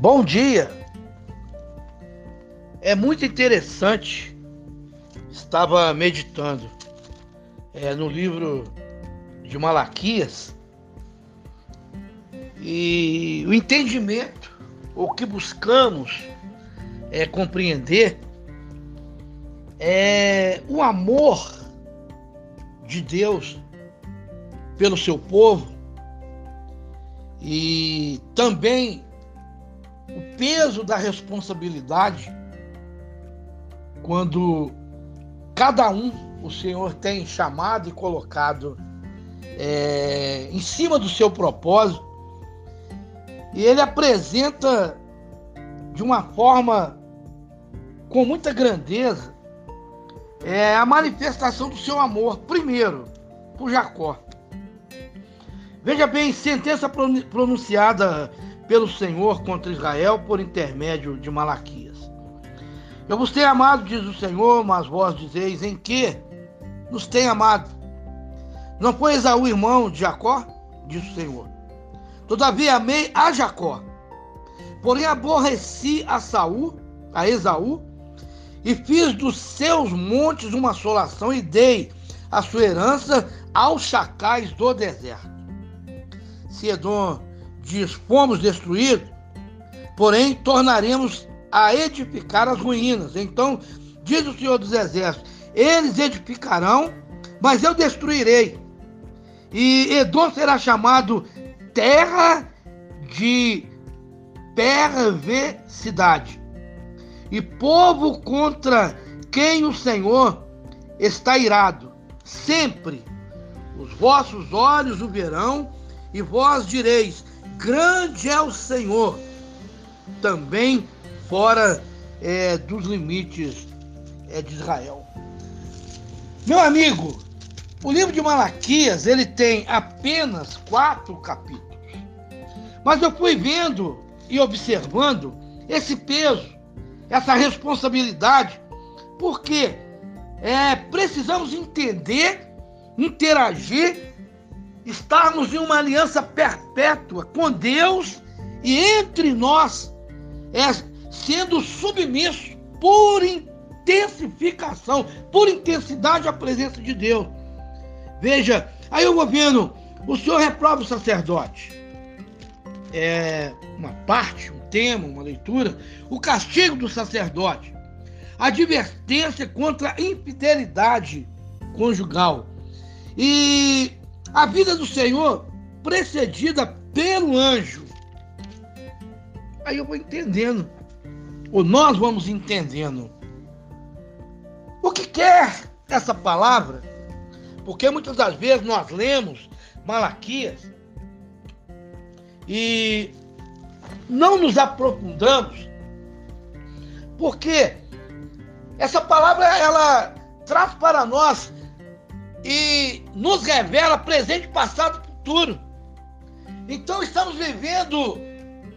Bom dia! É muito interessante, estava meditando é, no livro de Malaquias. E o entendimento, o que buscamos é compreender é o amor de Deus pelo seu povo e também o peso da responsabilidade quando cada um o Senhor tem chamado e colocado é, em cima do seu propósito, e ele apresenta de uma forma com muita grandeza é, a manifestação do seu amor, primeiro, por Jacó. Veja bem, sentença pronunciada pelo Senhor contra Israel por intermédio de Malaquias. Eu vos tenho amado, diz o Senhor, mas vós dizeis em que nos tem amado? Não foi Esaú irmão de Jacó? Diz o Senhor. Todavia amei a Jacó, porém aborreci a Saul, a Esaú, e fiz dos seus montes uma assolação e dei a sua herança aos chacais do deserto. Se Edom diz: Fomos destruídos, porém tornaremos a edificar as ruínas. Então, diz o Senhor dos Exércitos: Eles edificarão, mas eu destruirei. E Edom será chamado terra de perversidade. E povo contra quem o Senhor está irado. Sempre os vossos olhos o verão, e vós direis: grande é o Senhor, também fora é, dos limites é, de Israel. Meu amigo, o livro de Malaquias ele tem apenas quatro capítulos, mas eu fui vendo e observando esse peso, essa responsabilidade, porque é, precisamos entender, interagir estarmos em uma aliança perpétua com Deus e entre nós, é, sendo submisso por intensificação, por intensidade à presença de Deus. Veja, aí eu vou vendo, o Senhor reprova o sacerdote. É uma parte, um tema, uma leitura, o castigo do sacerdote, advertência contra a infidelidade conjugal. E a vida do Senhor precedida pelo anjo. Aí eu vou entendendo, ou nós vamos entendendo. O que quer essa palavra? Porque muitas das vezes nós lemos Malaquias e não nos aprofundamos, porque essa palavra ela traz para nós e nos revela presente, passado e futuro. Então estamos vivendo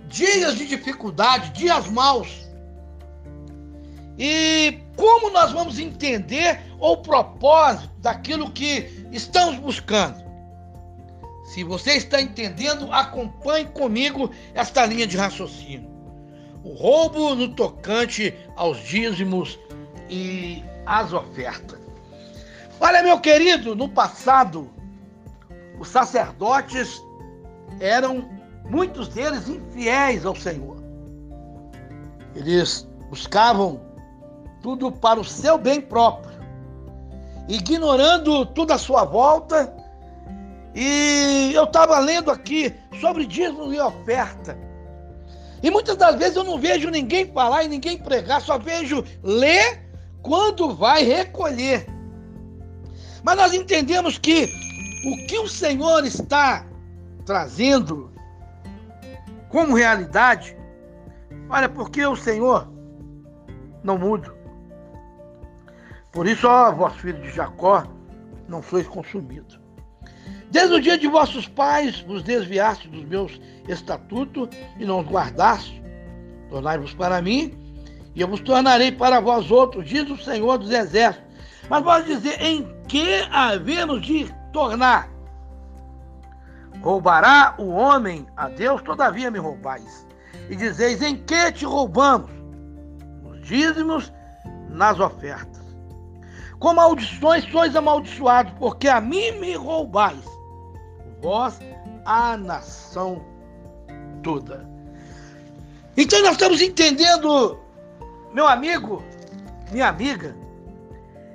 dias de dificuldade, dias maus. E como nós vamos entender o propósito daquilo que estamos buscando? Se você está entendendo, acompanhe comigo esta linha de raciocínio. O roubo no tocante aos dízimos e às ofertas. Olha, meu querido, no passado, os sacerdotes eram, muitos deles, infiéis ao Senhor. Eles buscavam tudo para o seu bem próprio, ignorando tudo à sua volta. E eu estava lendo aqui sobre dízimo e oferta. E muitas das vezes eu não vejo ninguém falar e ninguém pregar, só vejo ler quando vai recolher. Mas nós entendemos que o que o Senhor está trazendo como realidade, olha, porque o Senhor não muda. Por isso, ó, vós filhos de Jacó, não sois consumidos. Desde o dia de vossos pais vos desviaste dos meus estatutos e não os guardaste. Tornai-vos para mim, e eu vos tornarei para vós outros, diz o Senhor dos Exércitos. Mas pode dizer, em que havemos de tornar? Roubará o homem a Deus, todavia me roubais. E dizeis, em que te roubamos? Nos dízimos, nas ofertas. Com maldições sois amaldiçoados, porque a mim me roubais vós a nação toda. Então nós estamos entendendo, meu amigo, minha amiga,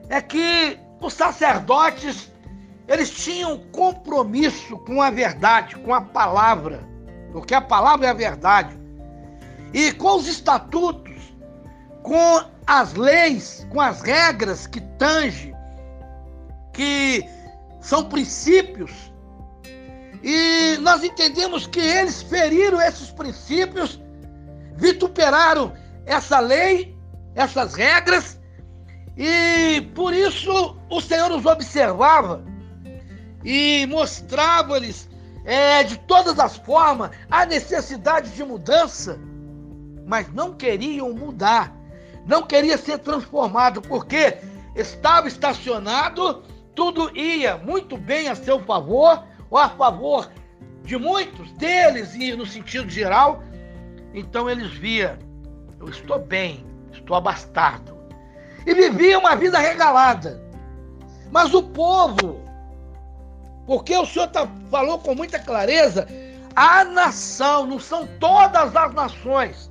é que os sacerdotes eles tinham compromisso com a verdade, com a palavra, porque a palavra é a verdade. E com os estatutos, com as leis, com as regras que tange, que são princípios. E nós entendemos que eles feriram esses princípios, vituperaram essa lei, essas regras, e por isso o Senhor os observava e mostrava-lhes é, de todas as formas a necessidade de mudança, mas não queriam mudar, não queria ser transformado, porque estava estacionado, tudo ia muito bem a seu favor, ou a favor de muitos deles e no sentido geral, então eles via, eu estou bem, estou abastado. E vivia uma vida regalada. Mas o povo, porque o Senhor tá, falou com muita clareza, a nação, não são todas as nações.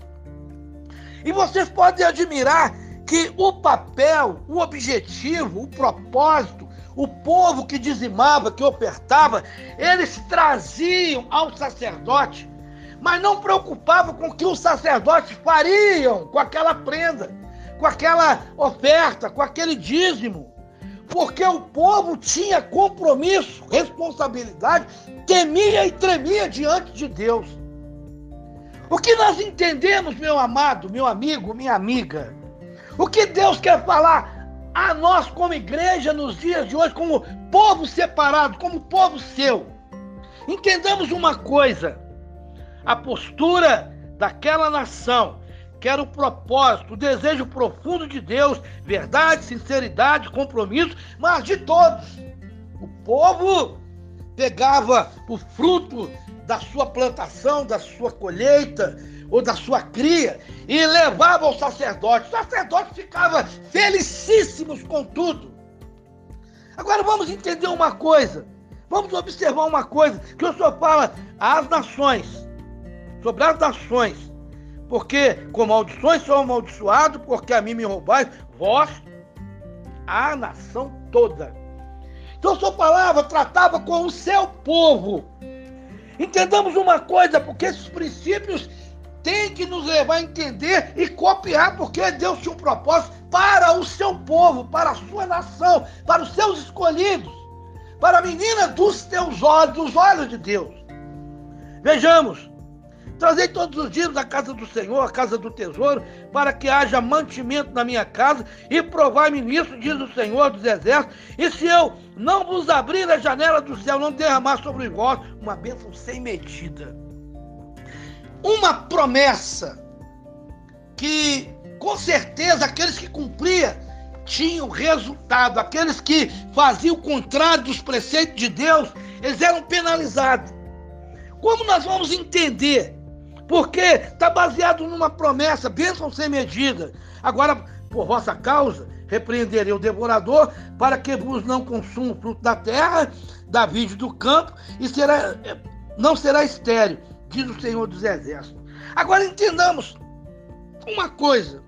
E vocês podem admirar que o papel, o objetivo, o propósito o povo que dizimava, que ofertava, eles traziam ao sacerdote, mas não preocupavam com o que os sacerdotes fariam com aquela prenda, com aquela oferta, com aquele dízimo. Porque o povo tinha compromisso, responsabilidade, temia e tremia diante de Deus. O que nós entendemos, meu amado, meu amigo, minha amiga? O que Deus quer falar a nós, como igreja, nos dias de hoje, como povo separado, como povo seu. Entendamos uma coisa: a postura daquela nação, que era o propósito, o desejo profundo de Deus, verdade, sinceridade, compromisso, mas de todos. O povo pegava o fruto da sua plantação, da sua colheita, ou da sua cria e levava ao sacerdote. O sacerdote ficava felicíssimos com tudo. Agora vamos entender uma coisa. Vamos observar uma coisa que o Senhor fala às nações, sobre as nações. Porque com maldições sou amaldiçoado, porque a mim me roubais, vós, a nação toda. Então sua palavra tratava com o seu povo. Entendamos uma coisa, porque esses princípios tem que nos levar a entender e copiar, porque Deus tinha um propósito para o seu povo, para a sua nação, para os seus escolhidos, para a menina dos teus olhos, dos olhos de Deus. Vejamos, trazei todos os dias da casa do Senhor, a casa do tesouro, para que haja mantimento na minha casa, e provai-me nisso, diz o Senhor dos exércitos, e se eu não vos abrir a janela do céu, não derramar sobre vós uma bênção sem medida uma promessa que, com certeza, aqueles que cumpriam tinham resultado, aqueles que faziam o contrário dos preceitos de Deus, eles eram penalizados. Como nós vamos entender? Porque está baseado numa promessa, bênção sem medida. Agora, por vossa causa, repreenderei o devorador, para que vos não consuma o fruto da terra, da vide do campo, e será, não será estéreo diz o Senhor dos Exércitos. Agora entendamos uma coisa.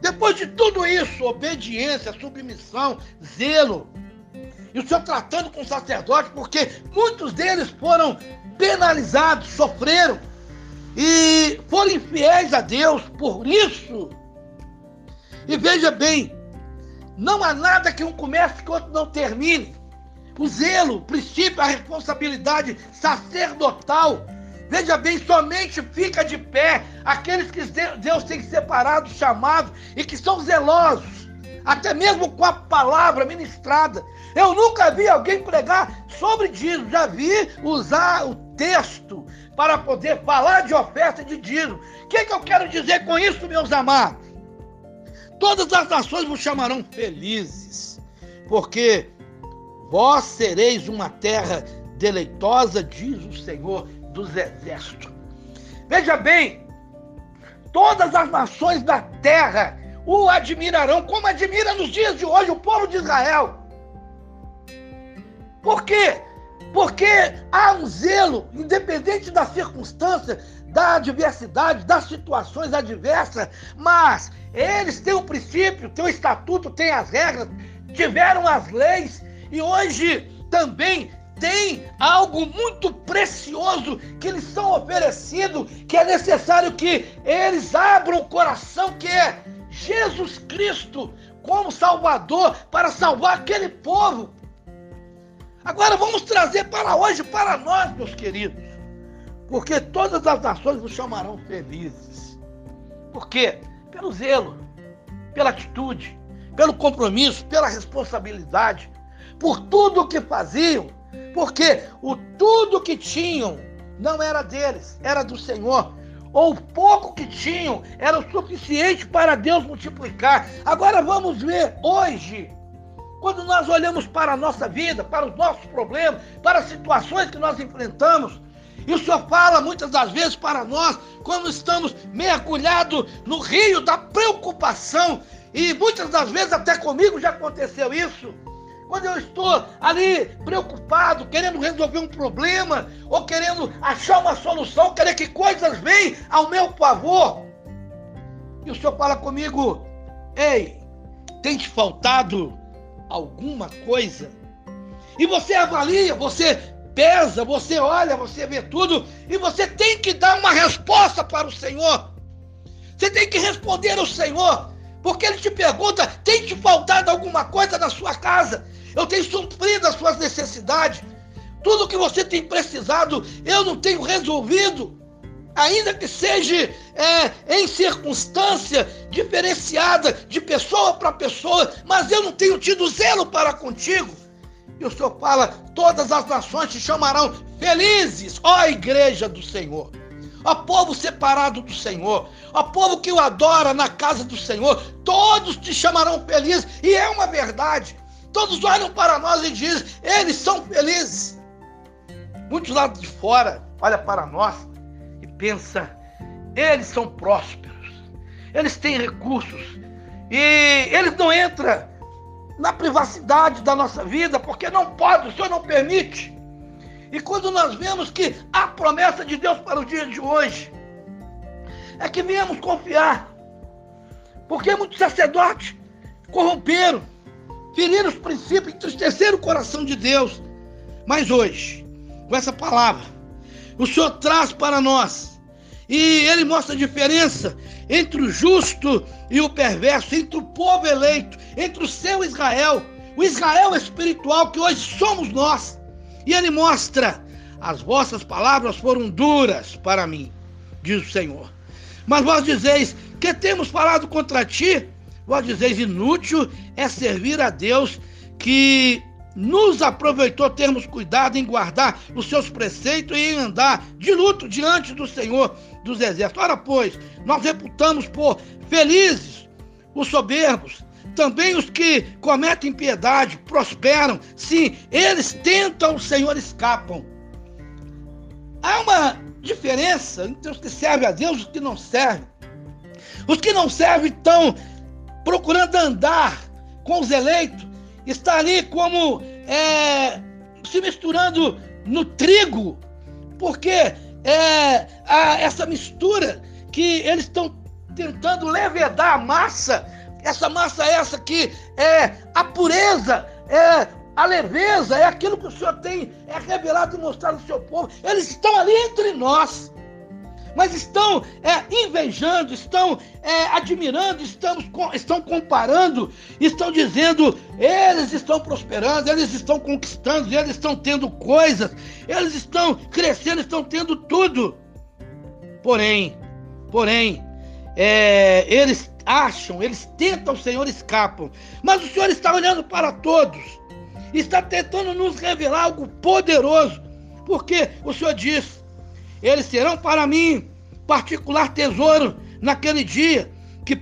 Depois de tudo isso, obediência, submissão, zelo, e o Senhor tratando com o sacerdote, porque muitos deles foram penalizados, sofreram e foram infiéis a Deus por isso. E veja bem, não há nada que um comece que outro não termine. O zelo, o princípio, a responsabilidade sacerdotal Veja bem, somente fica de pé aqueles que Deus tem separado, chamado e que são zelosos até mesmo com a palavra ministrada. Eu nunca vi alguém pregar sobre dízimo, já vi usar o texto para poder falar de oferta de dízimo. O que, é que eu quero dizer com isso, meus amados? Todas as nações vos chamarão felizes, porque vós sereis uma terra deleitosa, diz o Senhor dos Exércitos. Veja bem, todas as nações da terra o admirarão, como admira nos dias de hoje o povo de Israel. Por quê? Porque há um zelo, independente da circunstância, da adversidade, das situações adversas, mas eles têm o um princípio, têm o um estatuto, têm as regras, tiveram as leis e hoje também tem algo muito precioso que lhes são oferecido, que é necessário que eles abram o coração, que é Jesus Cristo como Salvador para salvar aquele povo. Agora vamos trazer para hoje, para nós, meus queridos, porque todas as nações nos chamarão felizes. Por quê? Pelo zelo, pela atitude, pelo compromisso, pela responsabilidade, por tudo o que faziam, porque o tudo que tinham não era deles, era do Senhor ou pouco que tinham era o suficiente para Deus multiplicar. Agora vamos ver hoje, quando nós olhamos para a nossa vida, para os nossos problemas, para as situações que nós enfrentamos, e o Senhor fala muitas das vezes para nós, quando estamos mergulhados no rio da preocupação, e muitas das vezes até comigo já aconteceu isso quando eu estou ali preocupado, querendo resolver um problema, ou querendo achar uma solução, querer que coisas venham ao meu favor. E o Senhor fala comigo, ei, tem te faltado alguma coisa? E você avalia, você pesa, você olha, você vê tudo, e você tem que dar uma resposta para o Senhor. Você tem que responder ao Senhor, porque Ele te pergunta: tem te faltado alguma coisa na sua casa? eu tenho suprido as suas necessidades. Tudo que você tem precisado, eu não tenho resolvido. Ainda que seja é, em circunstância diferenciada, de pessoa para pessoa, mas eu não tenho tido zelo para contigo. E o Senhor fala: todas as nações te chamarão felizes, ó igreja do Senhor, ó povo separado do Senhor, ó povo que o adora na casa do Senhor, todos te chamarão felizes, e é uma verdade. Todos olham para nós e dizem, eles são felizes. Muitos lá de fora olham para nós pensam, eles são prósperos, eles têm recursos e eles não entram na privacidade da nossa vida porque não pode, o Senhor não permite. E quando nós vemos que a promessa de Deus para o dia de hoje é que viemos confiar, porque muitos sacerdotes corromperam, ferir os princípios, entristecer o coração de Deus. Mas hoje, com essa palavra, o Senhor traz para nós, e Ele mostra a diferença entre o justo e o perverso, entre o povo eleito, entre o seu Israel, o Israel espiritual que hoje somos nós. E Ele mostra: as vossas palavras foram duras para mim, diz o Senhor. Mas vós dizeis que temos falado contra ti Vós dizeis, inútil é servir a Deus que nos aproveitou termos cuidado em guardar os seus preceitos e em andar de luto diante do Senhor dos Exércitos. Ora, pois, nós reputamos por felizes os soberbos, também os que cometem piedade, prosperam. Sim, eles tentam, o Senhor escapam. Há uma diferença entre os que servem a Deus e os que não servem. Os que não servem estão procurando andar com os eleitos, está ali como é, se misturando no trigo, porque é, a, essa mistura que eles estão tentando levedar a massa, essa massa essa que é a pureza, é a leveza, é aquilo que o Senhor tem é revelado e mostrado ao seu povo. Eles estão ali entre nós mas estão é, invejando, estão é, admirando, estamos, estão comparando, estão dizendo, eles estão prosperando, eles estão conquistando, eles estão tendo coisas, eles estão crescendo, estão tendo tudo. Porém, porém, é, eles acham, eles tentam, o Senhor escapam. Mas o Senhor está olhando para todos, está tentando nos revelar algo poderoso, porque o Senhor diz: eles serão para mim particular tesouro naquele dia que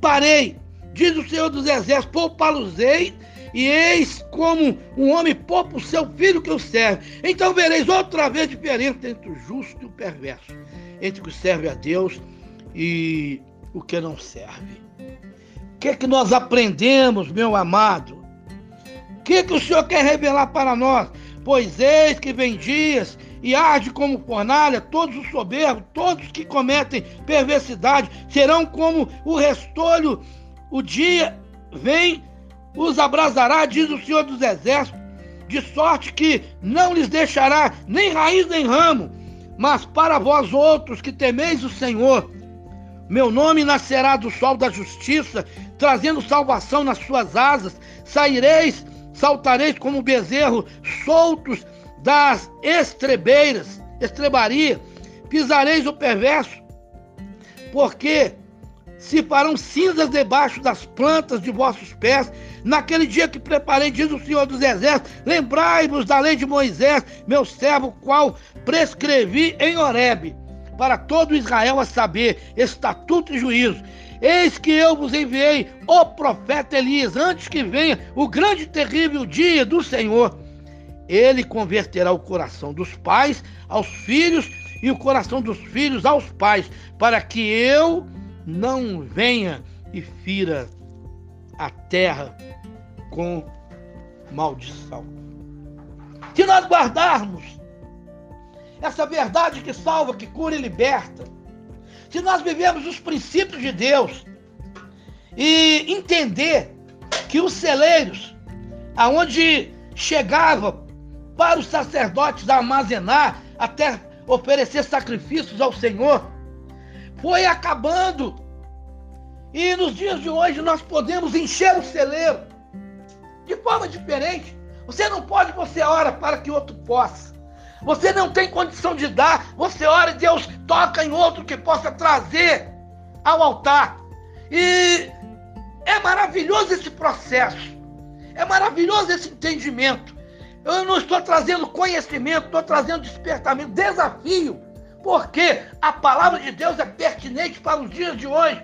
preparei, diz o Senhor dos Exércitos, poupá-los-ei e eis como um homem poupa o seu filho que o serve. Então vereis outra vez diferença entre o justo e o perverso, entre o que serve a Deus e o que não serve. O que, é que nós aprendemos, meu amado? O que, é que o Senhor quer revelar para nós? Pois eis que vem dias e arde como fornalha, todos os soberbos, todos que cometem perversidade, serão como o restolho. O dia vem os abrasará, diz o Senhor dos Exércitos, de sorte que não lhes deixará nem raiz nem ramo. Mas para vós outros que temeis o Senhor, meu nome nascerá do sol da justiça, trazendo salvação nas suas asas. Saireis, saltareis como bezerro, soltos das estrebeiras, estrebaria. Pisareis o perverso, porque se farão cinzas debaixo das plantas de vossos pés, Naquele dia que preparei, diz o Senhor dos Exércitos, lembrai-vos da lei de Moisés, meu servo, qual prescrevi em Horebe, para todo Israel a saber, estatuto e juízo. Eis que eu vos enviei o profeta Elias, antes que venha o grande e terrível dia do Senhor. Ele converterá o coração dos pais aos filhos e o coração dos filhos aos pais, para que eu não venha e fira a terra com maldição. Se nós guardarmos essa verdade que salva, que cura e liberta, se nós vivemos os princípios de Deus e entender que os celeiros, aonde chegava para os sacerdotes armazenar até oferecer sacrifícios ao Senhor, foi acabando e nos dias de hoje nós podemos encher o celeiro de forma diferente. Você não pode, você ora para que outro possa. Você não tem condição de dar, você ora e Deus toca em outro que possa trazer ao altar. E é maravilhoso esse processo. É maravilhoso esse entendimento. Eu não estou trazendo conhecimento, estou trazendo despertamento, desafio. Porque a palavra de Deus é pertinente para os dias de hoje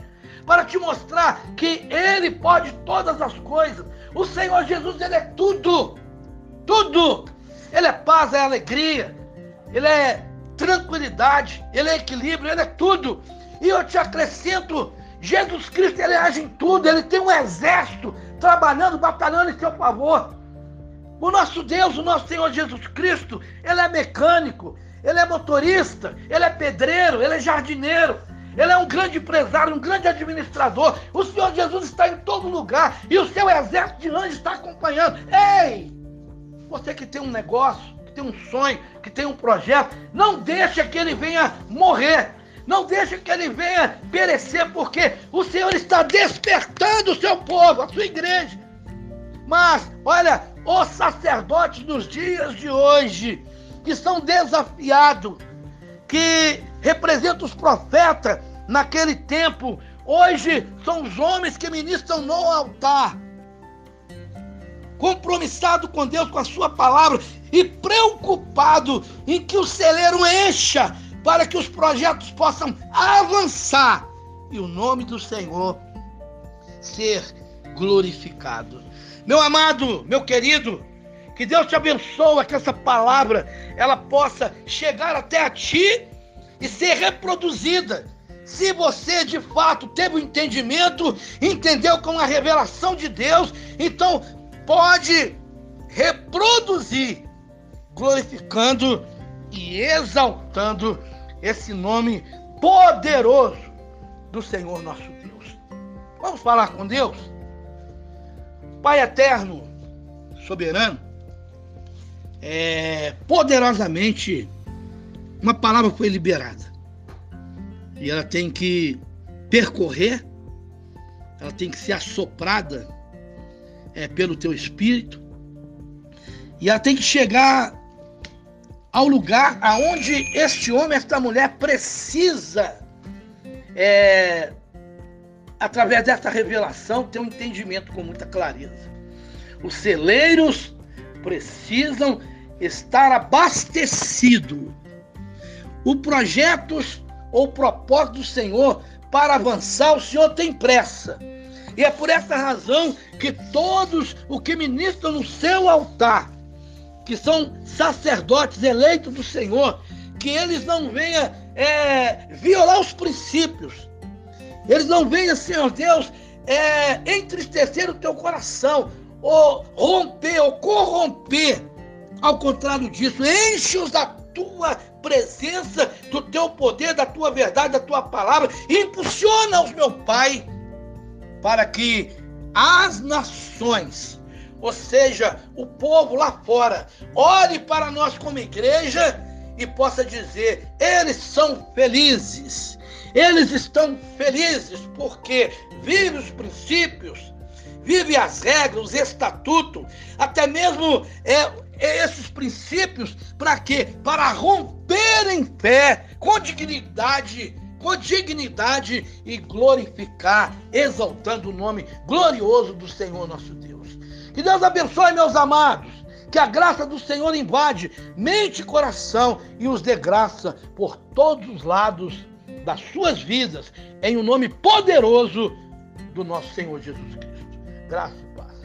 para te mostrar que Ele pode todas as coisas. O Senhor Jesus, Ele é tudo. Tudo. Ele é paz, é alegria. Ele é tranquilidade. Ele é equilíbrio. Ele é tudo. E eu te acrescento: Jesus Cristo, Ele age em tudo. Ele tem um exército trabalhando, batalhando em seu favor. O nosso Deus, o nosso Senhor Jesus Cristo, Ele é mecânico. Ele é motorista, ele é pedreiro, ele é jardineiro, ele é um grande empresário, um grande administrador. O Senhor Jesus está em todo lugar e o seu exército de anjos está acompanhando. Ei! Você que tem um negócio, que tem um sonho, que tem um projeto, não deixe que ele venha morrer. Não deixe que ele venha perecer, porque o Senhor está despertando o seu povo, a sua igreja. Mas, olha, os sacerdotes dos dias de hoje, que são desafiados, que representam os profetas, naquele tempo. Hoje são os homens que ministram no altar. Compromissado com Deus, com a sua palavra e preocupado em que o celeiro encha para que os projetos possam avançar e o nome do Senhor ser glorificado. Meu amado, meu querido, que Deus te abençoe, que essa palavra ela possa chegar até a ti e ser reproduzida se você de fato teve o um entendimento, entendeu com a revelação de Deus, então pode reproduzir, glorificando e exaltando esse nome poderoso do Senhor nosso Deus. Vamos falar com Deus? Pai eterno, soberano, é, poderosamente uma palavra foi liberada. E ela tem que percorrer, ela tem que ser assoprada é, pelo teu espírito, e ela tem que chegar ao lugar aonde este homem, esta mulher precisa é, através dessa revelação, ter um entendimento com muita clareza. Os celeiros precisam estar abastecidos. O projeto ou propósito do Senhor para avançar, o Senhor tem pressa. E é por essa razão que todos os que ministram no seu altar, que são sacerdotes eleitos do Senhor, que eles não venham é, violar os princípios, eles não venham, Senhor Deus, é, entristecer o teu coração, ou romper, ou corromper. Ao contrário disso, enche-os da tua presença, do teu poder, da tua verdade, da tua palavra, e impulsiona-os, meu Pai, para que as nações, ou seja, o povo lá fora, olhe para nós como igreja e possa dizer: eles são felizes. Eles estão felizes porque vivem os princípios, vivem as regras, os estatutos, até mesmo é, é esses princípios, para quê? Para romper em fé, com dignidade, com dignidade e glorificar, exaltando o nome glorioso do Senhor nosso Deus. Que Deus abençoe, meus amados. Que a graça do Senhor invade mente e coração e os dê graça por todos os lados das suas vidas, em o um nome poderoso do nosso Senhor Jesus Cristo. Graça e paz.